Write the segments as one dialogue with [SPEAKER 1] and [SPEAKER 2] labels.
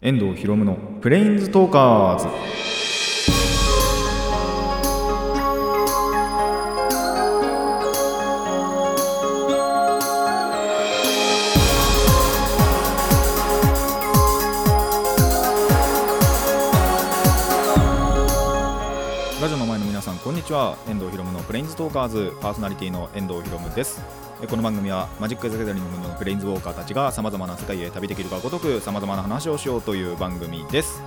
[SPEAKER 1] 遠藤博夢のプレインズトーカーズこんにちは。遠藤博夢のプレインズトーカーズ。パーソナリティの遠藤博夢です。この番組はマジック・ザ・ギャザリングのプレインズウォーカーたちがさまざまな世界へ旅できるかごとくさまざまな話をしようという番組です。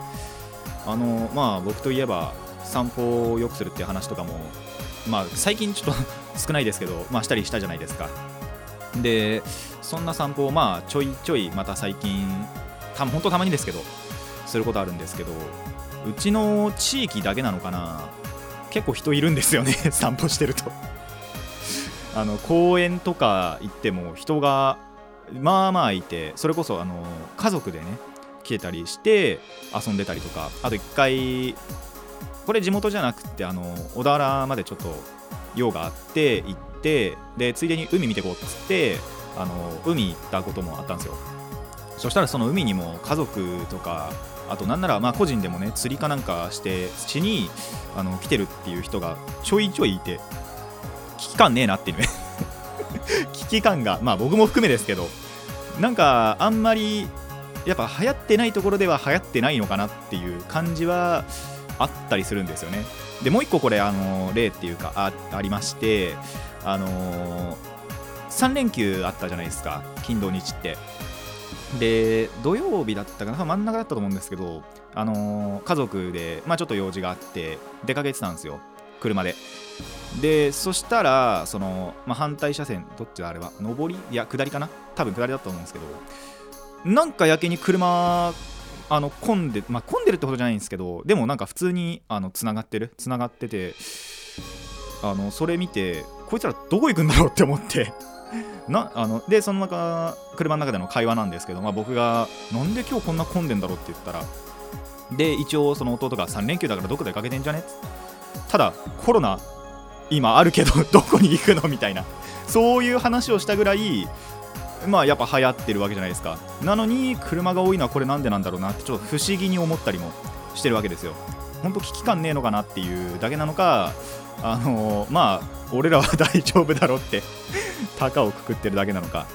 [SPEAKER 1] あのまあ僕といえば散歩を良くするっていう話とかもまあ最近ちょっと 少ないですけどまあしたりしたじゃないですか。でそんな散歩をまあちょいちょいまた最近た本当たまにですけどすることあるんですけどうちの地域だけなのかな。結構人いるんですよね 散歩してると。あの公園とか行っても人がまあまあいてそれこそあの家族でね来てたりして遊んでたりとかあと一回これ地元じゃなくてあの小田原までちょっと用があって行ってでついでに海見てこうっつってあの海行ったこともあったんですよ。そしたらその海にも家族とかあとなんならまあ個人でもね釣りかなんかしてしにあの来てるっていう人がちょいちょいいて危機感ねえなっていうね。危機感がまあ僕も含めですけどなんかあんまりやっぱ流行ってないところでは流行ってないのかなっていう感じはあったりするんですよね。でもう一個これあの例っていうかあありましてあの3連休あったじゃないですか金土日って。で土曜日だったかな？真ん中だったと思うんですけどあの家族でまあちょっと用事があって出かけてたんですよ。車で。でそしたらその、まあ、反対車線どっちだあれは？上り？いや下りかな？多分下りだと思うんですけどなんかやけに車あの混んでまあ混んでるってことじゃないんですけどでもなんか普通にあの繋がってる？繋がっててあのそれ見てこいつらどこ行くんだろうって思って。なあのでその中車の中での会話なんですけど、まあ、僕がなんで今日こんな混んでんだろう？って言ったらで一応その弟が3連休だからどこでかけてんじゃね？ただコロナ今あるけど どこに行くの？みたいなそういう話をしたぐらいまあやっぱ流行ってるわけじゃないですか。なのに車が多いのはこれなんでなんだろうなってちょっと不思議に思ったりもしてるわけですよ。本当危機感ねえのかなっていうだけなのかあのー、まあ俺らは大丈夫だろって 高をくくってるだけなのか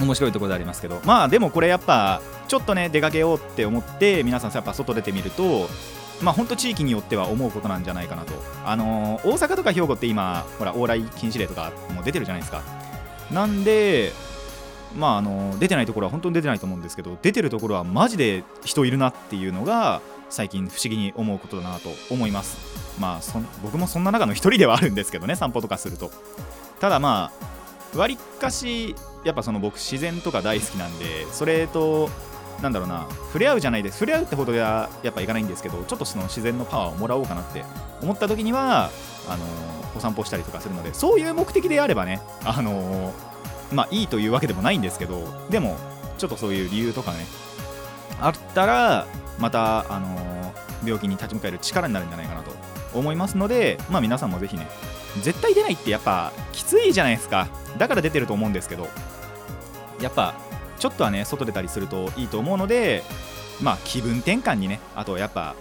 [SPEAKER 1] 面白いところでありますけど。まあでもこれやっぱちょっとね出かけようって思って皆さんやっぱ外出てみるとまあ本当地域によっては思うことなんじゃないかなと。あのー、大阪とか兵庫って今ほら往来禁止令とかも出てるじゃないですか。なんでまああの出てないところは本当に出てないと思うんですけど出てるところはマジで人いるなっていうのが最近不思議に思うことだなと思います。まあそ僕もそんな中の一人ではあるんですけどね散歩とかすると。ただまあわりかしやっぱその僕自然とか大好きなんでそれとなんだろうな触れ合うじゃないです。触れ合うってほどはやっぱいかないんですけどちょっとその自然のパワーをもらおうかなって。思った時にはあのお散歩したりとかするのでそういう目的であればねあのまあいいというわけでもないんですけどでもちょっとそういう理由とかねあったらまたあの病気に立ち向かえる力になるんじゃないかなと思いますのでまあ皆さんもぜひね絶対出ないってやっぱきついじゃないですか。だから出てると思うんですけどやっぱちょっとはね外出たりするといいと思うのでまあ気分転換にねあとやっぱ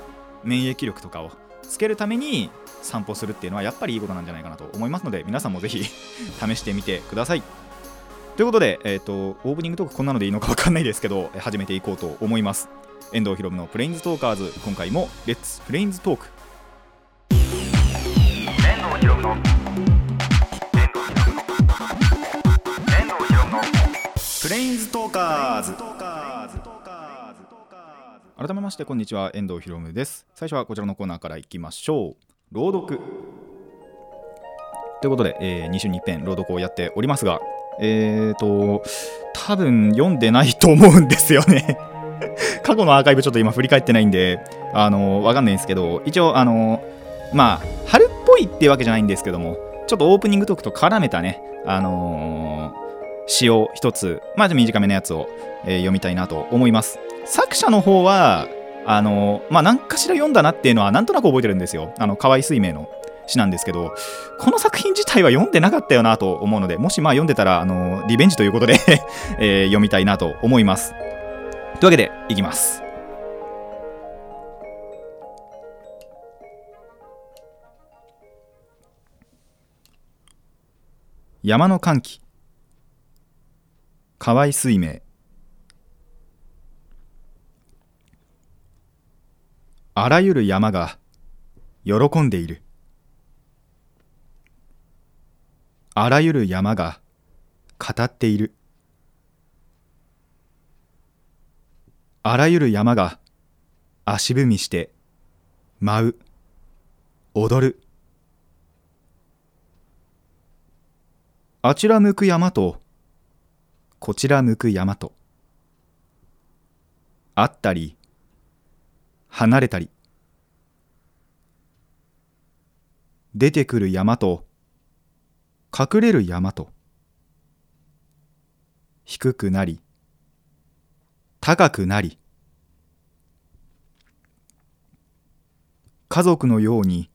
[SPEAKER 1] 免疫力とかをつけるために散歩するっていうのはやっぱりいいことなんじゃないかなと思いますので皆さんもぜひ 試してみてください。ということで、えーと、オープニングトークこんなのでいいのか分かんないですけど始めていこうと思います。遠藤ひろむのプレインズトーカーズ。今回もレッツプレインズトーク遠藤ひろむのプレインズトーカーズ。改めましてこんにちは。遠藤ひろむです。最初はこちらのコーナーからいきましょう。朗読。ということで、えー、2週に一遍朗読をやっておりますがえーと多分読んでないと思うんですよね 過去のアーカイブちょっと今振り返ってないんであのわかんないんですけど一応あのまあ春っぽいっていうわけじゃないんですけどもちょっとオープニングトークと絡めたねあのー詩を一つ、まあ短めのやつを、えー、読みたいなと思います。作者の方は、あのー、まあ何かしら読んだなっていうのはなんとなく覚えてるんですよ。あの、河合水明の詩なんですけど、この作品自体は読んでなかったよなと思うので、もしまあ読んでたら、あの、リベンジということで えー、読みたいなと思います。というわけでいきます。山の歓喜。河合水明。あらゆる山が喜んでいる。あらゆる山が語っている。あらゆる山が足踏みして舞う踊る。あちら向く山とこちら向く山とあったり離れたり。出てくる山と隠れる山と。低くなり高くなり家族のように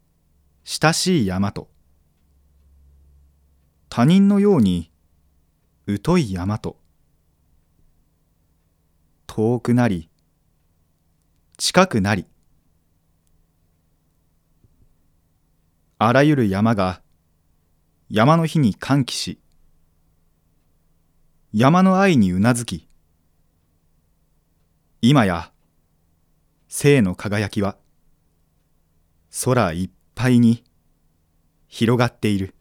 [SPEAKER 1] 親しい山と他人のように疎い山と遠くなり近くなりあらゆる山が山の日に歓喜し山の愛にうなずき今や生の輝きは空いっぱいに広がっている。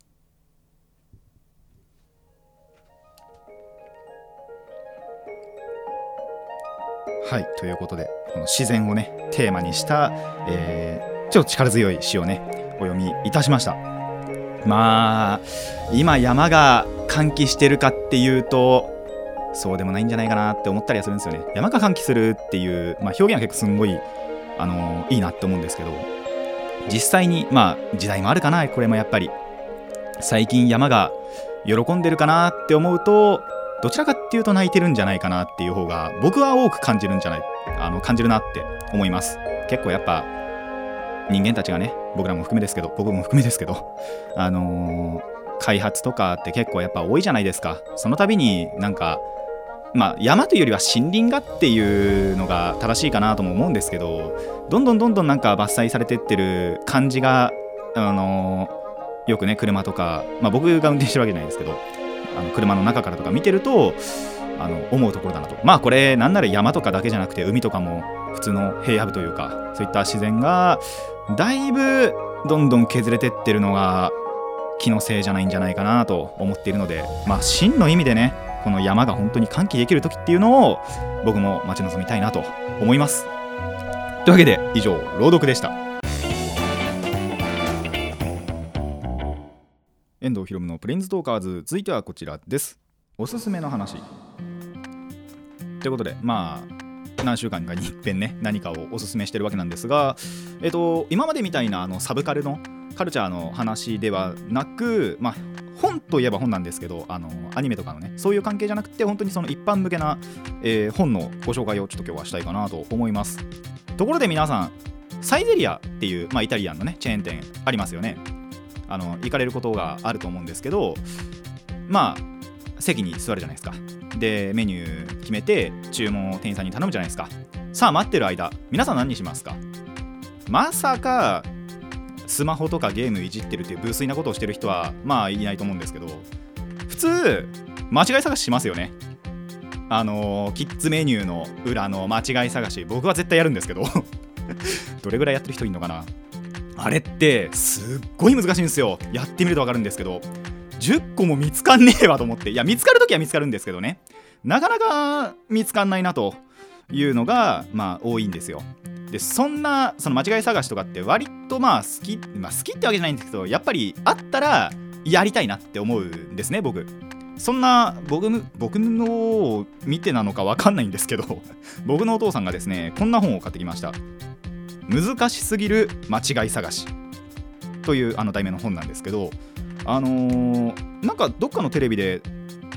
[SPEAKER 1] はいということでこの自然をねテーマにした、えー、ちょっと力強い詩をねお読みいたしました。まあ今山が歓喜してるかっていうとそうでもないんじゃないかなって思ったりはするんですよね。山が歓喜するっていう、まあ、表現は結構すんごいあのー、いいなって思うんですけど実際にまあ時代もあるかな。これもやっぱり。最近山が喜んでるかなって思うとどちらかっていうと泣いてるんじゃないかなっていう方が僕は多く感じるんじゃないあの感じるなって思います。結構やっぱ人間たちがね僕らも含めですけど僕も含めですけどあのー、開発とかって結構やっぱ多いじゃないですか。その度になんかまあ、山というよりは森林がっていうのが正しいかなとも思うんですけどどんどんどんどんなんか伐採されてってる感じが、あの、よくね車とか、まあ、僕が運転してるわけじゃないですけどあの車の中からとか見てるとあの思うところだなと。まあこれなんなら山とかだけじゃなくて海とかも普通の平野部というかそういった自然がだいぶどんどん削れてってるのが気のせいじゃないんじゃないかなと思っているのでまあ真の意味でねこの山が本当に歓喜できる時っていうのを僕も待ち望みたいなと思います。というわけで以上朗読でした。遠藤ひろむのプレインズトーカーズ続いてはこちらです。おすすめの話。ということでまあ何週間かにいっぺんね何かをおすすめしてるわけなんですがえっと今までみたいなあのサブカルのカルチャーの話ではなくまあ本といえば本なんですけどあのアニメとかのねそういう関係じゃなくて本当にその一般向けな、えー、本のご紹介をちょっと今日はしたいかなと思います。ところで皆さんサイゼリアっていう、まあ、イタリアンのねチェーン店ありますよね。あの行かれることがあると思うんですけどまあ席に座るじゃないですか。でメニュー決めて注文を店員さんに頼むじゃないですか。さあ待ってる間皆さん何にしますか？まさかスマホとかゲームいじってるっていう無粋なことをしてる人はまあいないと思うんですけど普通間違い探ししますよね。あの、キッズメニューの裏の間違い探し僕は絶対やるんですけど どれぐらいやってる人いるのかな。あれってすっごい難しいんですよ。やってみると分かるんですけど10個も見つかんねえわと思って。いや見つかるときは見つかるんですけどね。なかなか見つかんないなというのがまあ多いんですよ。でそんなその間違い探しとかって割とまあ好き、まあ、好きってわけじゃないんですけどやっぱりあったらやりたいなって思うんですね僕。そんな僕僕のを見てなのか分かんないんですけど 僕のお父さんがですねこんな本を買ってきました。難しすぎる間違い探し。というあの題名の本なんですけどあのー、なんかどっかのテレビで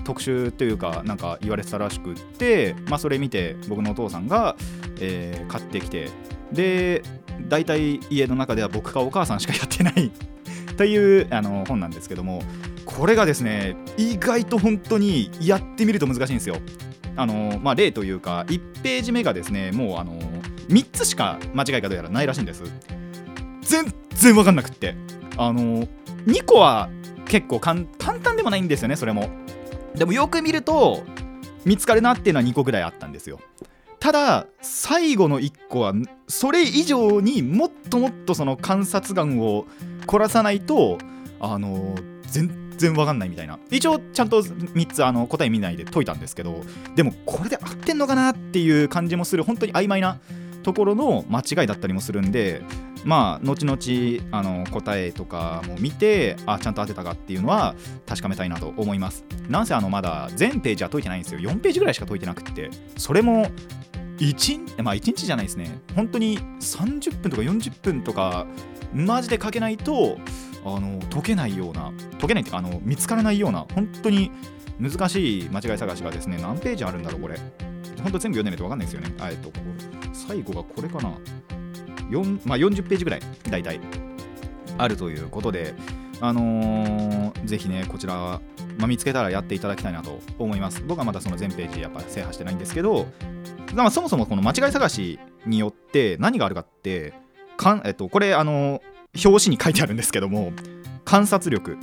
[SPEAKER 1] 特集というかなんか言われてたらしくって、まあ、それ見て僕のお父さんが、えー、買ってきてで大体家の中では僕かお母さんしかやってない というあの本なんですけどもこれがですね意外と本当にやってみると難しいんですよ。あのまあ、例というか1ページ目がですねもうあの3つしか間違いかどうやらないらしいんです。全然分かんなくって。あの2個は結構簡単でもないんですよねそれも。でもよく見ると見つかるなっていうのは2個ぐらいあったんですよ。ただ最後の1個はそれ以上にもっともっとその観察眼を凝らさないとあの全然わかんないみたいな。一応ちゃんと3つあの答え見ないで解いたんですけどでもこれで合ってんのかなっていう感じもする本当に曖昧なところの間違いだったりもするんでまあ後々あの答えとかも見てあちゃんと当てたかっていうのは確かめたいなと思います。なんせあのまだ全ページは解いてないんですよ。4ページぐらいしか解いてなくってそれも1まあ1日じゃないですね。本当に30分とか40分とかマジで書けないとあの解けないような解けないっていうかあの見つからないような本当に難しい間違い探しがですね何ページあるんだろうこれ。本当全部読んでないと分かんないですよね。えっと最後がこれかな。4、まあ、40ページぐらい大体あるということであのー、ぜひねこちら、まあ、見つけたらやっていただきたいなと思います。僕はまだその全ページやっぱ制覇してないんですけどまあそもそもこの間違い探しによって何があるかってかん、えっと、これあの表紙に書いてあるんですけども観察力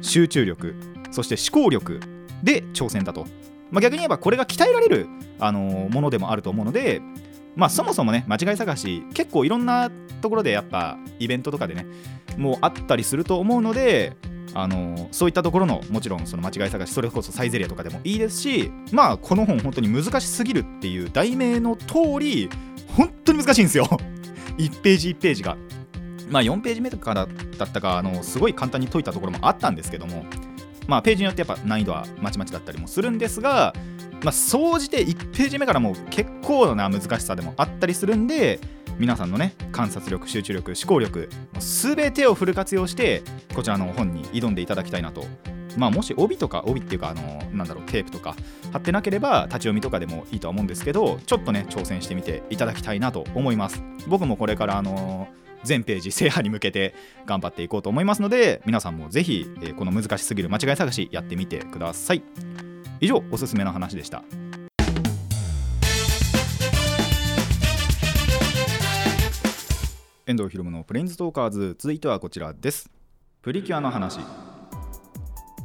[SPEAKER 1] 集中力そして思考力で挑戦だと、まあ、逆に言えばこれが鍛えられる、あのものでもあると思うのでまあそもそもね間違い探し結構いろんなところでやっぱイベントとかでねもうあったりすると思うのであのそういったところのもちろんその間違い探しそれこそサイゼリアとかでもいいですしまあこの本本当に難しすぎるっていう題名の通り本当に難しいんですよ。1ページ1ページが。まあ4ページ目とかだったかあのすごい簡単に解いたところもあったんですけどもまあページによってやっぱ難易度はまちまちだったりもするんですがまあ総じて1ページ目からもう結構な難しさでもあったりするんで皆さんのね観察力集中力思考力全てをフル活用してこちらの本に挑んでいただきたいなと。まあもし帯とか帯っていうかあのなんだろうテープとか貼ってなければ立ち読みとかでもいいとは思うんですけどちょっとね挑戦してみていただきたいなと思います。僕もこれからあの全ページ制覇に向けて頑張っていこうと思いますので皆さんもぜひ、えこの難しすぎる間違い探しやってみてください。以上おすすめの話でした。遠藤博文のプレインズトーカーズ。続いてはこちらです。プリキュアの話。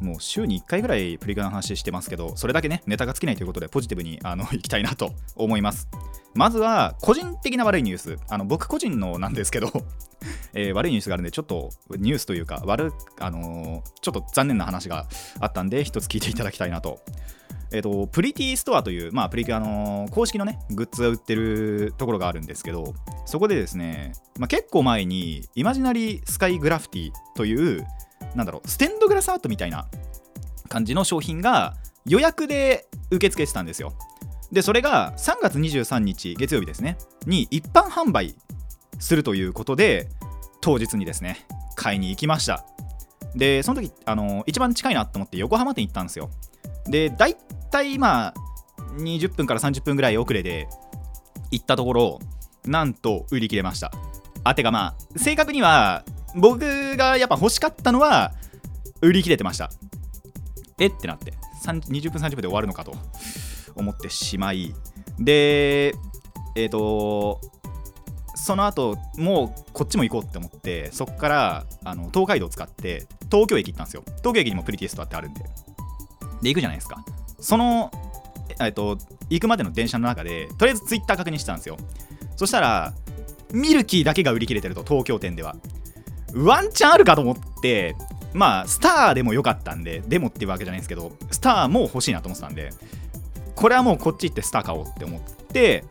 [SPEAKER 1] もう週に1回ぐらいプリキュアの話してますけどそれだけねネタが尽きないということでポジティブにあの いきたいなと思います。まずは個人的な悪いニュース。あの僕個人のなんですけど えー、悪いニュースがあるんでちょっとニュースというか悪あのー、ちょっと残念な話があったんで一つ聞いていただきたいなと。えっ、ー、と、プリティストアという、まあ、プリキュアの公式のね、グッズが売ってるところがあるんですけど、そこでですね、まあ、結構前に、イマジナリースカイグラフィティという、なんだろう、ステンドグラスアートみたいな感じの商品が予約で受け付けてたんですよ。で、それが3月23日、月曜日ですね、に一般販売するということで、当日にですね、買いに行きました。で、その時、あの一番近いなと思って横浜店行ったんですよ。で、大体まあ20分から30分ぐらい遅れで行ったところなんと売り切れましたあてかまあ正確には僕がやっぱ欲しかったのは売り切れてました。えってなって20分30分で終わるのかと思ってしまい。でえっ、ー、とその後もうこっちも行こうって思ってそこからあの東海道を使って東京駅行ったんですよ。東京駅にもプリティストアってあるんで。で行くじゃないですか。その、えっと、行くまでの電車の中でとりあえずツイッター確認してたんですよ。そしたらミルキーだけが売り切れてると東京店では。ワンチャンあるかと思ってまあスターでもよかったんででもっていうわけじゃないんですけどスターも欲しいなと思ってたんでこれはもうこっち行ってスター買おうって思って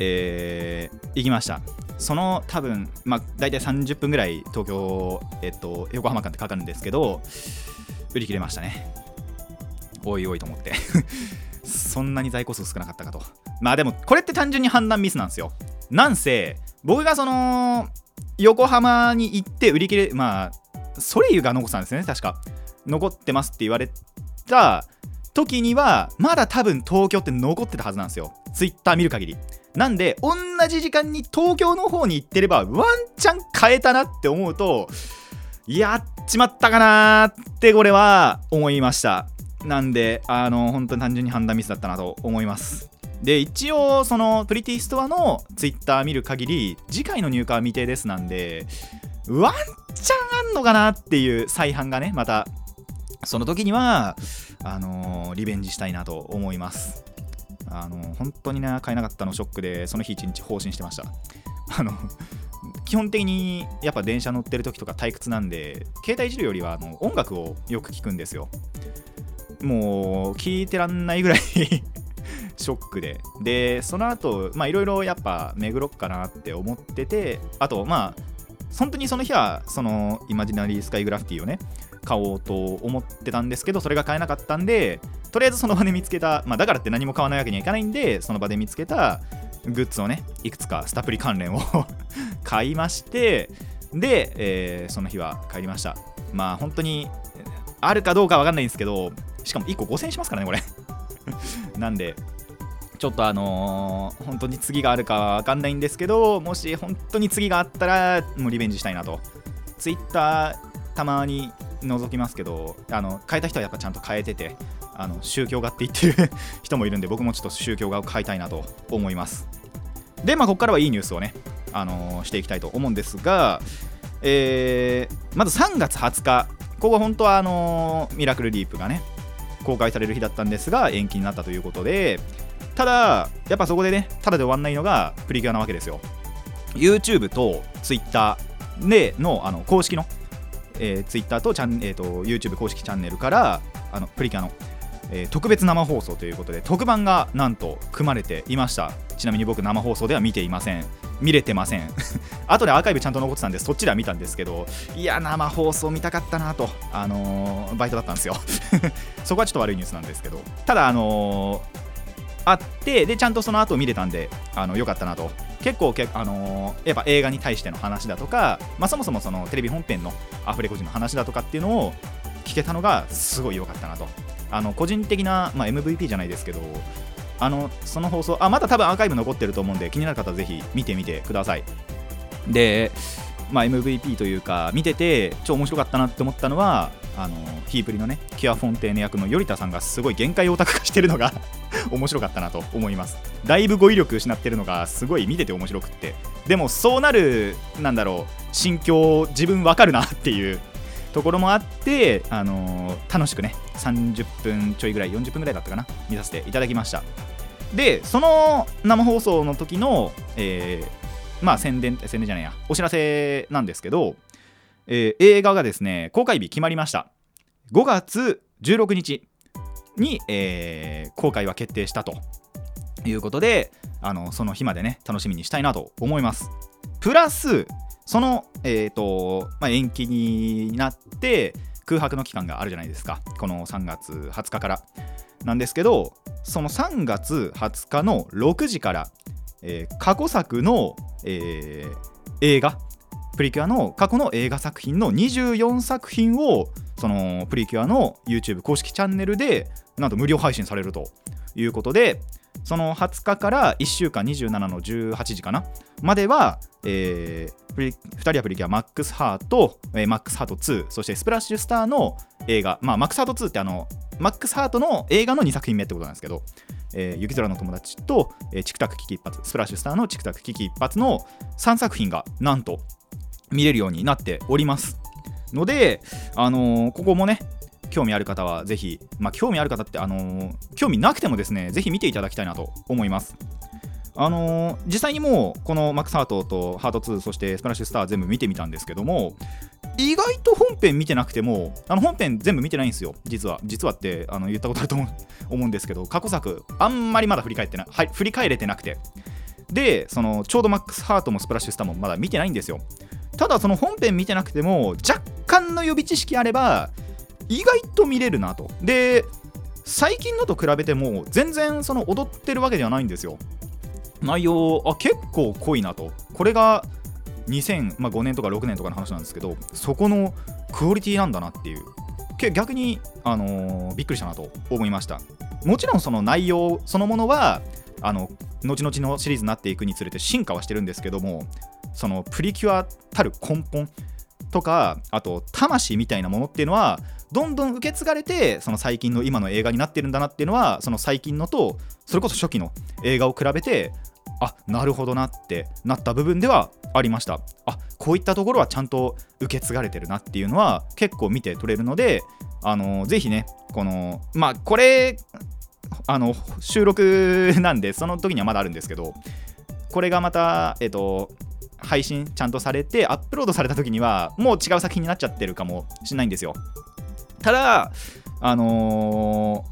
[SPEAKER 1] えー、行きました。その多分まあ大体30分ぐらい東京えっと横浜間ってかかるんですけど売り切れましたね。おいおいと思って。そんなに在庫数少なかったかと。まあでもこれって単純に判断ミスなんですよ。なんせ僕がその横浜に行って売り切れまあソレイユが残ったんですね確か。残ってますって言われた時にはまだ多分東京って残ってたはずなんですよ。ツイッター見る限り。なんで同じ時間に東京の方に行ってればワンチャン変えたなって思うとやっちまったかなってこれは思いました。なんであの本当に単純に判断ミスだったなと思います。で一応そのプリティストアのツイッター見る限り次回の入荷は未定ですなんでワンチャンあんのかなっていう再販がねまたその時にはあのー、リベンジしたいなと思います。あのー、本当にね買えなかったのショックでその日一日放心してました。あの基本的にやっぱ電車乗ってる時とか退屈なんで携帯いじるよりはあの音楽をよく聞くんですよ。もう聞いてらんないぐらいショックで。でその後まあいろいろやっぱ巡ろっかなって思っててあとまあ本当にその日はそのイマジナリースカイグラフィティをね買おうと思ってたんですけどそれが買えなかったんでとりあえずその場で見つけた、まあ、だからって何も買わないわけにはいかないんでその場で見つけたグッズをねいくつかスタプリ関連を 買いましてで、えー、その日は帰りました。まあ本当にあるかどうかわかんないんですけどしかも1個5000円しますからねこれ。なんでちょっとあのー、本当に次があるかわかんないんですけどもし本当に次があったらもうリベンジしたいなと。Twitter たまに覗きますけどあの変えた人はやっぱちゃんと変えててあの宗教画って言ってる人もいるんで僕もちょっと宗教画を変えたいなと思います。でまあここからはいいニュースをね、あのー、していきたいと思うんですが、えー、まず3月20日ここは本当はあの、ミラクルディープがね公開される日だったんですが延期になったということでただやっぱそこでねただで終わんないのがプリキュアなわけですよ。YouTube と Twitter でのあの公式のえー、Twitter とチャン、えーと、YouTube 公式チャンネルからあのプリキュアの、えー、特別生放送ということで特番がなんと組まれていました。ちなみに僕生放送では見ていません。見れてません。後でアーカイブちゃんと残ってたんでそっちでは見たんですけどいや生放送見たかったなとあのー、バイトだったんですよ。そこはちょっと悪いニュースなんですけど。ただあのーあってでちゃんとその後見れたんであのよかったなと。結構け、あのー、やっぱ映画に対しての話だとか、まあ、そもそもそのテレビ本編のアフレコ時の話だとかっていうのを聞けたのがすごい良かったなと。あの個人的な、まあ、MVP じゃないですけどあのその放送あまだ多分アーカイブ残ってると思うんで気になる方はぜひ見てみてください。でまあ、MVP というか見てて超面白かったなって思ったのはあのヒープリのねキュアフォンテーヌ役の頼田さんがすごい限界オタク化してるのが 面白かったなと思います。だいぶ語彙力失ってるのがすごい見てて面白くって。でもそうなるなんだろう心境自分わかるなっていう ところもあって、あのー、楽しくね30分ちょいぐらい40分ぐらいだったかな見させていただきました。でその生放送の時の、え、まあ宣伝宣伝じゃないや。お知らせなんですけど、えー、映画がですね公開日決まりました。5月16日に、えー、公開は決定したと。いうことであのその日までね楽しみにしたいなと思います。プラスその、えーとまあ、延期になって空白の期間があるじゃないですか。この3月20日から。なんですけどその3月20日の6時から、えー、過去作の、えー、映画プリキュアの過去の映画作品の24作品をそのプリキュアの YouTube 公式チャンネルでなんと無料配信されるということでその20日から1週間27の18時かなまでは、えー、プリ2人はプリキュアマックスハート、えー、マックスハート2そしてスプラッシュスターの映画、まあ、マックスハート2ってあのマックスハートの映画の2作品目ってことなんですけど、えー、雪空の友達と、えー、チクタク危機一発スプラッシュスターのチクタク危機一発の3作品がなんと見れるようになっておりますので、あのー、ここもね興味ある方はぜひ、まあ、興味ある方って、あのー、興味なくてもですね、ぜひ見ていただきたいなと思います。あのー、実際にもうこのマックスハートとハート2そしてスプラッシュスター全部見てみたんですけども意外と本編見てなくてもあの本編全部見てないんですよ。実は実はってあの言ったことあると思うんですけど過去作あんまりまだ振り返ってな、はい、振り返れてなくて。でそのちょうどマックスハートもスプラッシュスターもまだ見てないんですよ。ただその本編見てなくても若干の予備知識あれば意外と見れるなと。で最近のと比べても全然その踊ってるわけではないんですよ。内容あ結構濃いなと。これが2005年とか6年とかの話なんですけどそこのクオリティなんだなっていう。逆に、あのー、びっくりしたなと思いました。もちろんその内容そのものはあの後々のシリーズになっていくにつれて進化はしてるんですけどもそのプリキュアたる根本とかあと魂みたいなものっていうのはどんどん受け継がれてその最近の今の映画になってるんだなっていうのはその最近のとそれこそ初期の映画を比べてあなるほどなってなった部分ではありました。あこういったところはちゃんと受け継がれてるなっていうのは結構見て取れるのであのぜひねこのまあこれあの収録なんでその時にはまだあるんですけどこれがまたえっ、と配信ちゃんとされてアップロードされた時にはもう違う作品になっちゃってるかもしれないんですよ。ただあの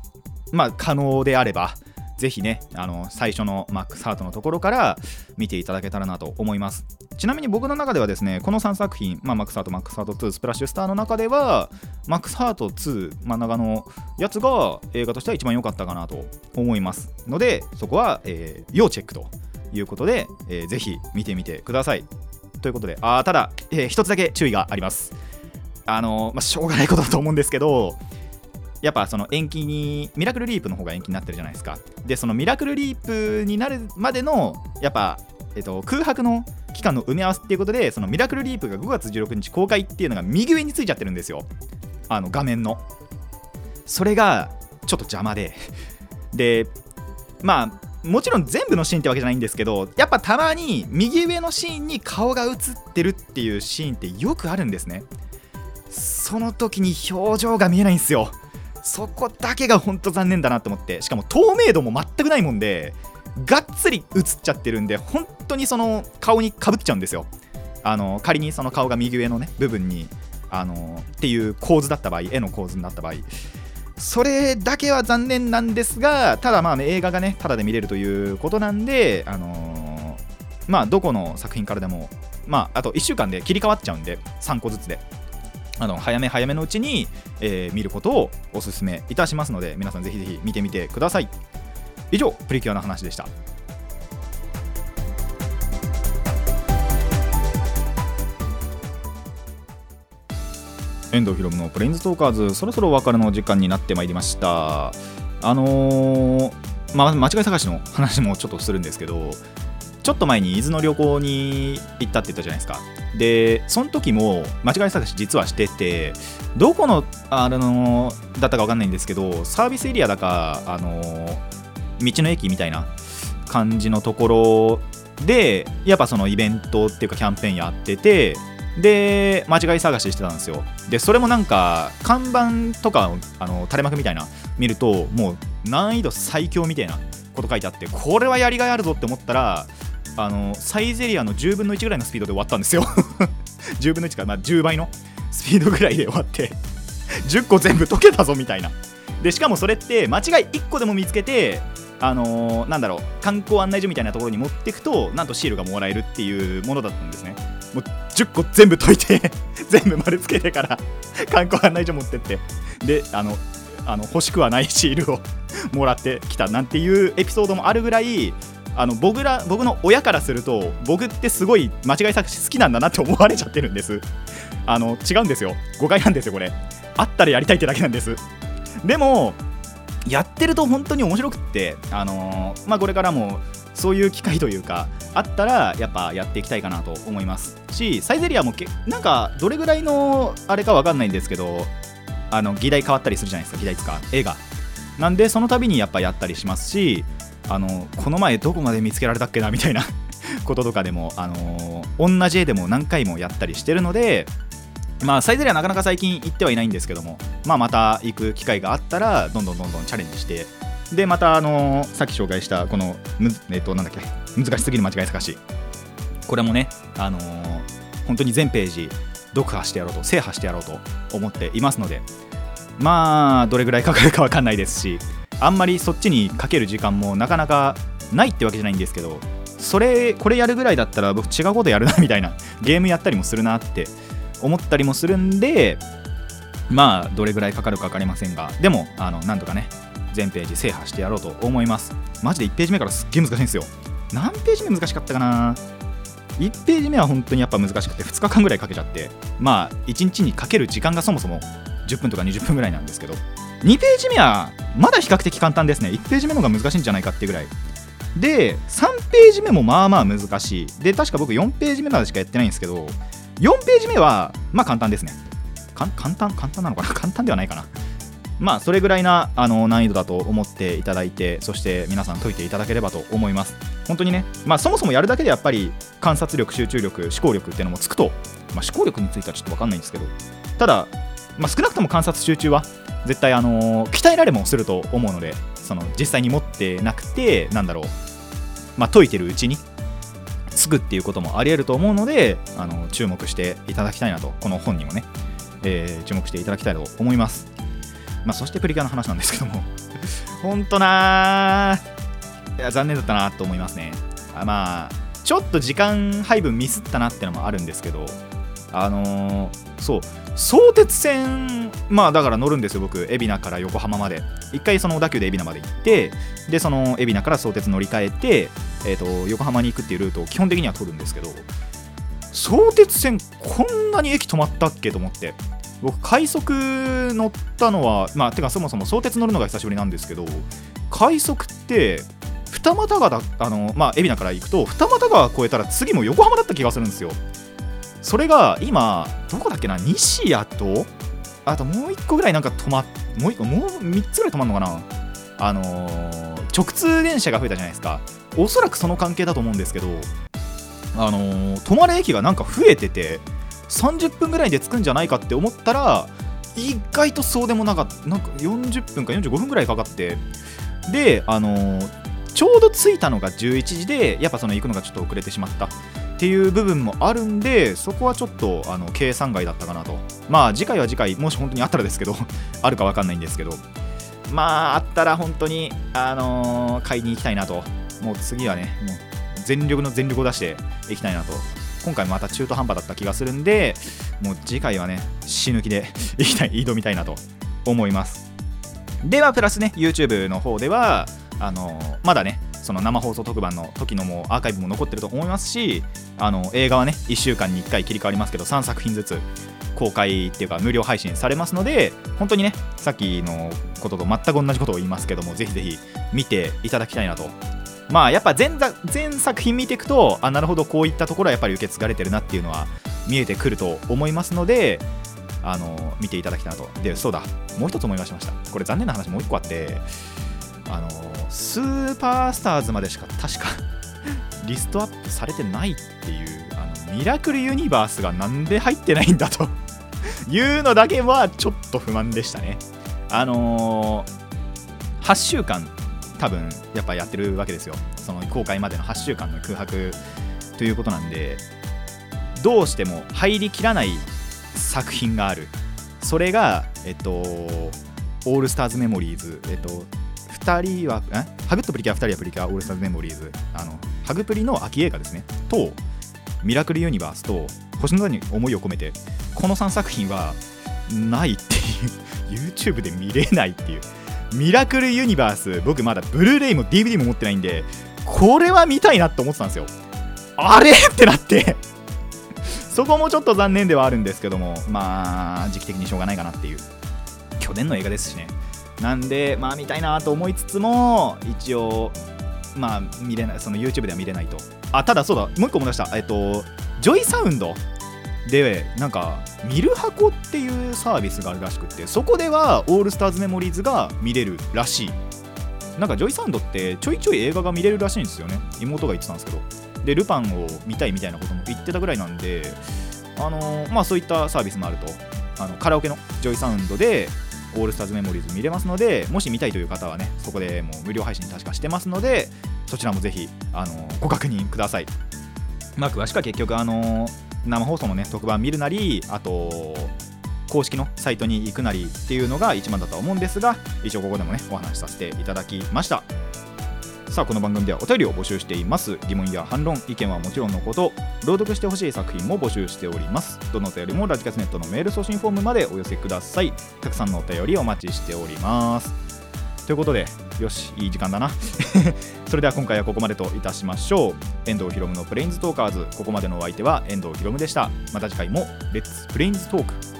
[SPEAKER 1] ー、まあ可能であればぜひね、あの最初のマックスハートのところから見ていただけたらなと思います。ちなみに僕の中ではですね、この3作品、まあ、マックスハート、マックスハート2、スプラッシュスターの中では、マックスハート2、真ん中のやつが映画としては一番良かったかなと思いますので、そこは、えー、要チェックということで、えー、ぜひ見てみてください。ということで、あただ、えー、一つだけ注意があります。あのまあ、しょうがないことだと思うんですけど、やっぱその延期にミラクルリープの方が延期になってるじゃないですか。でそのミラクルリープになるまでのやっぱ、えっと、空白の期間の埋め合わせっていうことでそのミラクルリープが5月16日公開っていうのが右上についちゃってるんですよ。あの画面の。それがちょっと邪魔で。でまあもちろん全部のシーンってわけじゃないんですけどやっぱたまに右上のシーンに顔が映ってるっていうシーンってよくあるんですね。その時に表情が見えないんですよ。そこだけがほんと残念だなと思ってしかも透明度も全くないもんでがっつり映っちゃってるんで本当にその顔にかぶっちゃうんですよ。あの仮にその顔が右上のね部分にあのっていう構図だった場合絵の構図になった場合。それだけは残念なんですがただまあね映画がねただで見れるということなんであの、まあどこの作品からでもまああと1週間で切り替わっちゃうんで3個ずつで。あの早め早めのうちに、えー、見ることをお勧めいたしますので皆さんぜひぜひ見てみてください。以上プリキュアの話でした。遠藤ひろむのプレインズトーカーズそろそろお別れの時間になってまいりました。あのー、まあ、間違い探しの話もちょっとするんですけどちょっと前に伊豆の旅行に行ったって言ったじゃないですか。でその時も間違い探し実はしててどこのあのだったか分かんないんですけどサービスエリアだかあの道の駅みたいな感じのところでやっぱそのイベントっていうかキャンペーンやっててで間違い探ししてたんですよ。でそれもなんか看板とかあの垂れ幕みたいな見るともう難易度最強みたいなこと書いてあってこれはやりがいあるぞって思ったらあのサイゼリアの10分の1ぐらいのスピードで終わったんですよ。10分の1か、まあ、10倍のスピードぐらいで終わって10個全部解けたぞみたいな。でしかもそれって間違い1個でも見つけてあのー、なんだろう観光案内所みたいなところに持っていくとなんとシールがもらえるっていうものだったんですね。もう10個全部解いて 全部丸つけてから観光案内所持ってって。であのあの欲しくはないシールを もらってきたなんていうエピソードもあるぐらいあの僕ら僕の親からすると僕ってすごい間違い探し好きなんだなって思われちゃってるんです。あの違うんですよ。誤解なんですよこれ。あったらやりたいってだけなんです。でもやってると本当に面白くってあのー、まあこれからもそういう機会というかあったらやっぱやっていきたいかなと思います。しサイゼリアもけなんかどれぐらいのあれかわかんないんですけどあの議題変わったりするじゃないですか議題つか映画。なんでその度にやっぱやったりしますしあのこの前どこまで見つけられたっけなみたいな。こととかでも、あの、同じ絵でも何回もやったりしてるので、まあ、サイゼリアなかなか最近行ってはいないんですけども、まあ、また行く機会があったらどんどんどんどんチャレンジしてでまた、あの、さっき紹介したこのむ、えっと、なんだっけ難しすぎる間違い探し。これもね、あの、本当に全ページ読破してやろうと制覇してやろうと思っていますのでまあどれぐらいかかるか分かんないですしあんまりそっちにかける時間もなかなかないってわけじゃないんですけどそれこれやるぐらいだったら僕違うことやるなみたいな ゲームやったりもするなって思ったりもするんでまあどれぐらいかかるか分かりませんがでもあのなんとかね全ページ制覇してやろうと思います。マジで1ページ目からすっげえ難しいんですよ。何ページ目難しかったかな？1ページ目は本当にやっぱ難しくて2日間ぐらいかけちゃってまあ1日にかける時間がそもそも10分とか20分ぐらいなんですけど2ページ目はまだ比較的簡単ですね。1ページ目の方が難しいんじゃないかっていうぐらい。で3ページ目もまあまあ難しい。で確か僕4ページ目までしかやってないんですけど4ページ目はまあ簡単ですね。簡単簡単なのかな？簡単ではないかな。まあそれぐらいなあの難易度だと思っていただいてそして皆さん解いていただければと思います。本当にねまあそもそもやるだけでやっぱり観察力集中力思考力っていうのもつくとまあ思考力についてはちょっと分かんないんですけどただまあ、少なくとも観察集中は絶対、あの鍛えられもすると思うのでその実際に持ってなくてなんだろう、まあ、解いてるうちにつくっていうこともありえると思うのであの注目していただきたいなとこの本にもね、え注目していただきたいと思います、まあ、そしてプリキュアの話なんですけどもほんとないや残念だったなと思いますね。あまあちょっと時間配分ミスったなってのもあるんですけどあのーそう相鉄線まあだから乗るんですよ僕。海老名から横浜まで。一回その小田急で海老名まで行ってでその海老名から相鉄乗り換えて、えー、と横浜に行くっていうルートを基本的には取るんですけど相鉄線こんなに駅止まったっけと思って。僕快速乗ったのはまあてかそもそも相鉄乗るのが久しぶりなんですけど快速って二俣川だあのまあ海老名から行くと二俣川越えたら次も横浜だった気がするんですよ。それが今どこだっけな？西谷と？あともう1個ぐらいなんか止まっもう一個もう3つぐらい止まるのかな？あのー直通電車が増えたじゃないですか。おそらくその関係だと思うんですけどあのー止まる駅がなんか増えてて30分ぐらいで着くんじゃないかって思ったら意外とそうでもなかったなんか40分か45分ぐらいかかってであのーちょうど着いたのが11時でやっぱその行くのがちょっと遅れてしまった。っていう部分もあるんでそこはちょっとあの計算外だったかなと。まあ次回は次回もし本当にあったらですけど あるか分かんないんですけど。まああったら本当にあのー買いに行きたいなと。もう次はねもう全力の全力を出していきたいなと。今回また中途半端だった気がするんでもう次回はね死ぬ気で いきたい挑みたいなと思います。ではプラスね YouTube の方ではあのーまだねその生放送特番の時のもアーカイブも残ってると思いますしあの映画はね1週間に1回切り替わりますけど3作品ずつ公開っていうか無料配信されますので本当にねさっきのことと全く同じことを言いますけどもぜひぜひ見ていただきたいなと。まあやっぱ全全作品見ていくとあなるほどこういったところはやっぱり受け継がれてるなっていうのは見えてくると思いますのであの見ていただきたいなと。でそうだもう一つ思い出しました。これ残念な話もう一個あってあのスーパースターズまでしか確か リストアップされてないっていうあのミラクルユニバースがなんで入ってないんだと いうのだけはちょっと不満でしたね。あのー8週間多分やっぱやってるわけですよ。その公開までの8週間の空白ということなんでどうしても入りきらない作品がある。それがえっとオールスターズメモリーズえっと2人はえ？ハグとプリキュア2人はプリキュアオールスターズメモリーズ。あのハグプリの秋映画ですね。とミラクルユニバースと星の座に思いを込めてこの3作品はないっていう YouTube で見れないっていう。ミラクルユニバース僕まだブルーレイも DVD も持ってないんでこれは見たいなって思ってたんですよ。あれ？ってなって。そこもちょっと残念ではあるんですけどもまあ時期的にしょうがないかなっていう。去年の映画ですしね。なんでまあ見たいなと思いつつも一応まあ見れないその YouTube では見れないと。あただそうだもう一個思い出した。えっとジョイサウンドでなんかみるハコっていうサービスがあるらしくってそこではオールスターズメモリーズが見れるらしい。なんかジョイサウンドってちょいちょい映画が見れるらしいんですよね。妹が言ってたんですけど。でルパンを見たいみたいなことも言ってたぐらいなんであのーまあそういったサービスもあると。あのカラオケのジョイサウンドでオールスターズメモリーズ見れますのでもし見たいという方はねそこでもう無料配信確かしてますのでそちらもぜひあのご確認ください。まあ詳しくは結局あの生放送のね特番見るなりあと公式のサイトに行くなりっていうのが一番だとは思うんですが一応ここでもねお話しさせていただきました。さあこの番組ではお便りを募集しています。疑問や反論意見はもちろんのこと朗読してほしい作品も募集しております。どのお便りもラジカスネットのメール送信フォームまでお寄せください。たくさんのお便りお待ちしております。ということでよしいい時間だな。それでは今回はここまでといたしましょう。遠藤ひろむのプレインズトーカーズ。ここまでのお相手は遠藤ひろむでした。また次回もレッツプレインズトーク